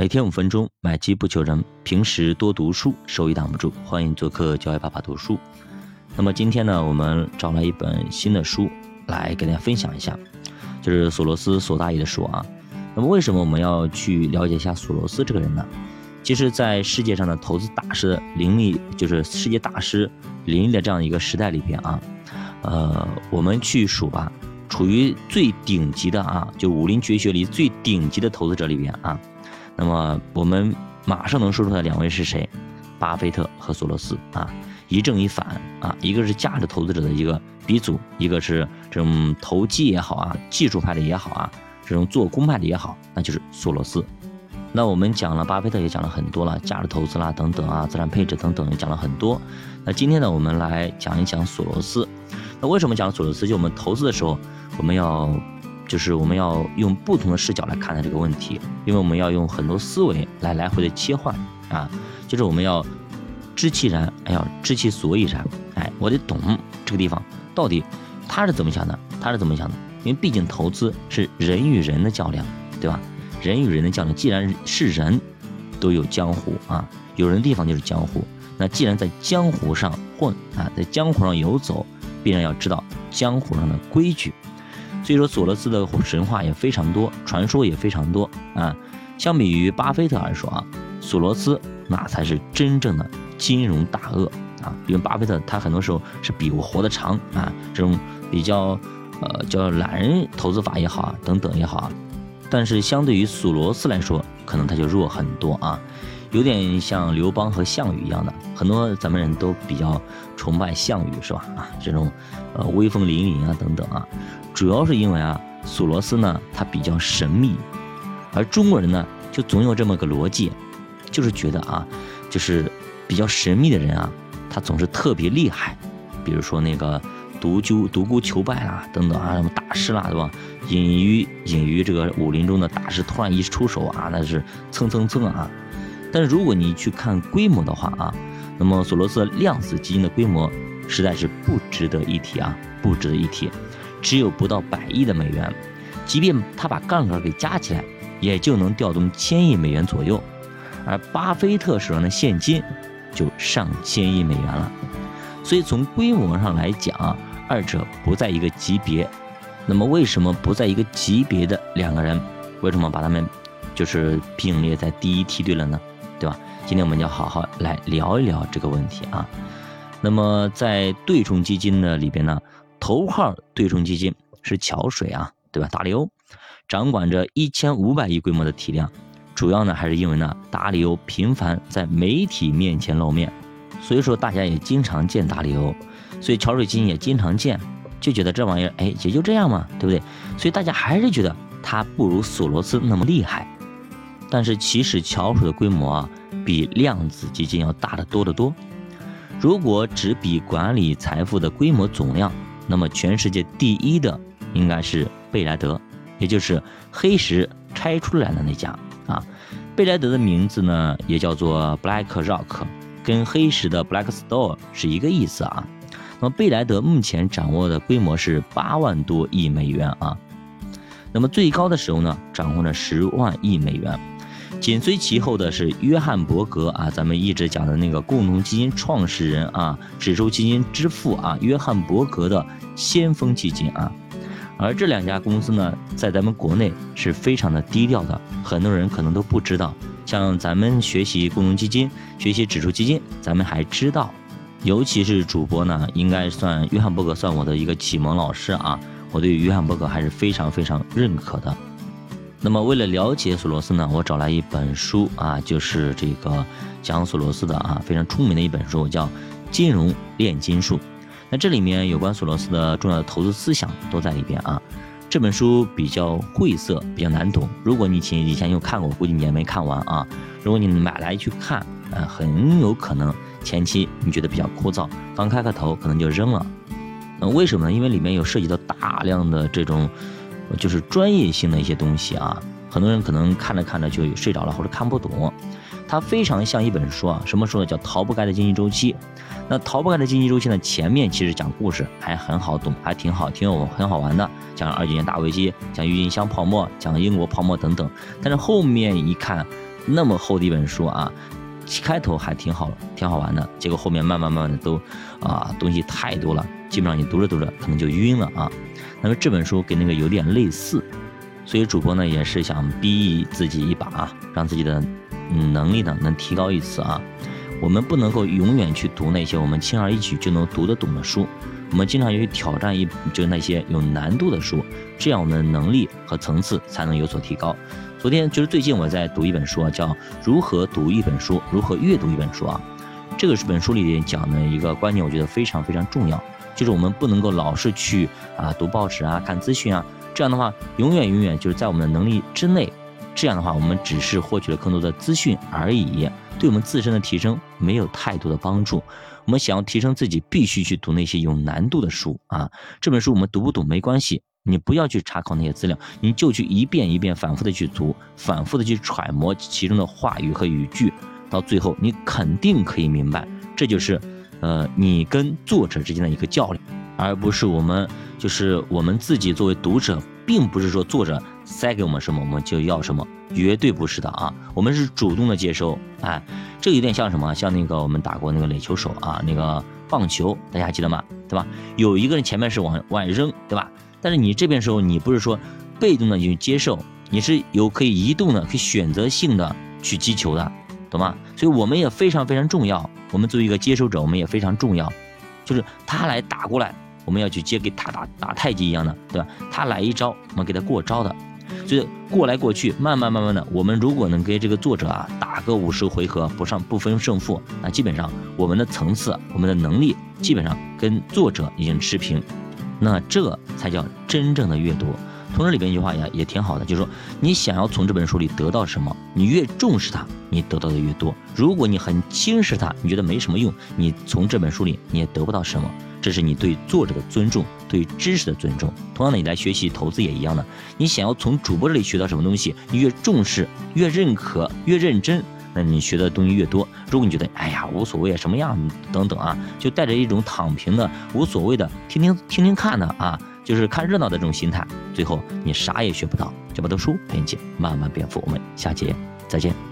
每天五分钟，买基不求人。平时多读书，收益挡不住。欢迎做客教育爸爸读书。那么今天呢，我们找来一本新的书来给大家分享一下，就是索罗斯索大爷的书啊。那么为什么我们要去了解一下索罗斯这个人呢？其实，在世界上的投资大师林立，就是世界大师林立的这样一个时代里边啊，呃，我们去数吧，处于最顶级的啊，就武林绝学里最顶级的投资者里边啊。那么我们马上能说出来两位是谁？巴菲特和索罗斯啊，一正一反啊，一个是价值投资者的一个鼻祖，一个是这种投机也好啊，技术派的也好啊，这种做空派的也好，那就是索罗斯。那我们讲了巴菲特也讲了很多了，价值投资啦等等啊，资产配置等等也讲了很多。那今天呢，我们来讲一讲索罗斯。那为什么讲索罗斯？就我们投资的时候，我们要。就是我们要用不同的视角来看待这个问题，因为我们要用很多思维来来回的切换啊。就是我们要知其然，哎要知其所以然，哎，我得懂这个地方到底他是怎么想的，他是怎么想的。因为毕竟投资是人与人的较量，对吧？人与人的较量，既然是人，都有江湖啊，有人的地方就是江湖。那既然在江湖上混啊，在江湖上游走，必然要知道江湖上的规矩。所以说，索罗斯的神话也非常多，传说也非常多啊。相比于巴菲特来说啊，索罗斯那才是真正的金融大鳄啊。因为巴菲特他很多时候是比我活得长啊，这种比较呃叫懒人投资法也好啊，等等也好啊。但是相对于索罗斯来说，可能他就弱很多啊，有点像刘邦和项羽一样的。很多咱们人都比较崇拜项羽是吧？啊，这种呃威风凛凛啊等等啊。主要是因为啊，索罗斯呢，他比较神秘，而中国人呢，就总有这么个逻辑，就是觉得啊，就是比较神秘的人啊，他总是特别厉害。比如说那个独孤独孤求败啦，等等啊，什么大师啦，对吧？隐于隐于这个武林中的大师，突然一出手啊，那是蹭蹭蹭啊。但是如果你去看规模的话啊，那么索罗斯量子基金的规模实在是不值得一提啊，不值得一提。只有不到百亿的美元，即便他把杠杆给加起来，也就能调动千亿美元左右，而巴菲特手上的现金就上千亿美元了。所以从规模上来讲啊，二者不在一个级别。那么为什么不在一个级别的两个人，为什么把他们就是并列在第一梯队了呢？对吧？今天我们要好好来聊一聊这个问题啊。那么在对冲基金的里边呢？头号对冲基金是桥水啊，对吧？达利欧掌管着一千五百亿规模的体量，主要呢还是因为呢，达利欧频繁在媒体面前露面，所以说大家也经常见达利欧，所以桥水基金也经常见，就觉得这玩意儿哎也就这样嘛，对不对？所以大家还是觉得它不如索罗斯那么厉害，但是其实桥水的规模啊，比量子基金要大得多得多。如果只比管理财富的规模总量。那么，全世界第一的应该是贝莱德，也就是黑石拆出来的那家啊。贝莱德的名字呢，也叫做 Black Rock，跟黑石的 Black Store 是一个意思啊。那么，贝莱德目前掌握的规模是八万多亿美元啊。那么，最高的时候呢，掌握了十万亿美元。紧随其后的是约翰伯格啊，咱们一直讲的那个共同基金创始人啊，指数基金之父啊，约翰伯格的先锋基金啊。而这两家公司呢，在咱们国内是非常的低调的，很多人可能都不知道。像咱们学习共同基金、学习指数基金，咱们还知道，尤其是主播呢，应该算约翰伯格算我的一个启蒙老师啊，我对约翰伯格还是非常非常认可的。那么，为了了解索罗斯呢，我找来一本书啊，就是这个讲索罗斯的啊，非常出名的一本书，叫《金融炼金术》。那这里面有关索罗斯的重要的投资思想都在里边啊。这本书比较晦涩，比较难懂。如果你以前有看过，估计你也没看完啊。如果你买来去看，呃，很有可能前期你觉得比较枯燥，刚开个头可能就扔了。那为什么呢？因为里面有涉及到大量的这种。就是专业性的一些东西啊，很多人可能看着看着就睡着了或者看不懂。它非常像一本书啊，什么书呢？叫《逃不开的经济周期》。那《逃不开的经济周期》呢，前面其实讲故事还很好懂，还挺好，挺有很好玩的。讲二几年大危机，讲郁金香泡沫，讲英国泡沫等等。但是后面一看，那么厚的一本书啊，开头还挺好，挺好玩的，结果后面慢慢慢慢的都啊东西太多了，基本上你读着读着可能就晕了啊。那么这本书跟那个有点类似，所以主播呢也是想逼自己一把啊，让自己的嗯能力呢能提高一次啊。我们不能够永远去读那些我们轻而易举就能读得懂的书，我们经常要去挑战一就那些有难度的书，这样我们的能力和层次才能有所提高。昨天就是最近我在读一本书啊，叫《如何读一本书，如何阅读一本书》啊。这个是本书里面讲的一个观念，我觉得非常非常重要，就是我们不能够老是去啊读报纸啊、看资讯啊，这样的话永远永远就是在我们的能力之内。这样的话，我们只是获取了更多的资讯而已，对我们自身的提升没有太多的帮助。我们想要提升自己，必须去读那些有难度的书啊。这本书我们读不懂没关系，你不要去查考那些资料，你就去一遍一遍反复的去读，反复的去揣摩其中的话语和语句，到最后你肯定可以明白。这就是，呃，你跟作者之间的一个较量，而不是我们就是我们自己作为读者，并不是说作者。塞给我们什么，我们就要什么，绝对不是的啊！我们是主动的接收，哎，这有点像什么？像那个我们打过那个垒球手啊，那个棒球，大家还记得吗？对吧？有一个人前面是往外扔，对吧？但是你这边时候，你不是说被动的去接受，你是有可以移动的，可以选择性的去击球的，懂吗？所以我们也非常非常重要，我们作为一个接收者，我们也非常重要，就是他来打过来，我们要去接，给他打打太极一样的，对吧？他来一招，我们给他过招的。所以过来过去，慢慢慢慢的，我们如果能给这个作者啊打个五十回合不上不分胜负，那基本上我们的层次、我们的能力基本上跟作者已经持平，那这才叫真正的阅读。同时里边一句话也也挺好的，就是说你想要从这本书里得到什么，你越重视它，你得到的越多；如果你很轻视它，你觉得没什么用，你从这本书里你也得不到什么。这是你对作者的尊重，对知识的尊重。同样的，你来学习投资也一样的。你想要从主播这里学到什么东西，你越重视、越认可、越认真，那你学的东西越多。如果你觉得哎呀无所谓啊，什么样等等啊，就带着一种躺平的、无所谓的、听听听听看的啊，就是看热闹的这种心态，最后你啥也学不到。就把读书陪你慢慢变富。我们下节再见。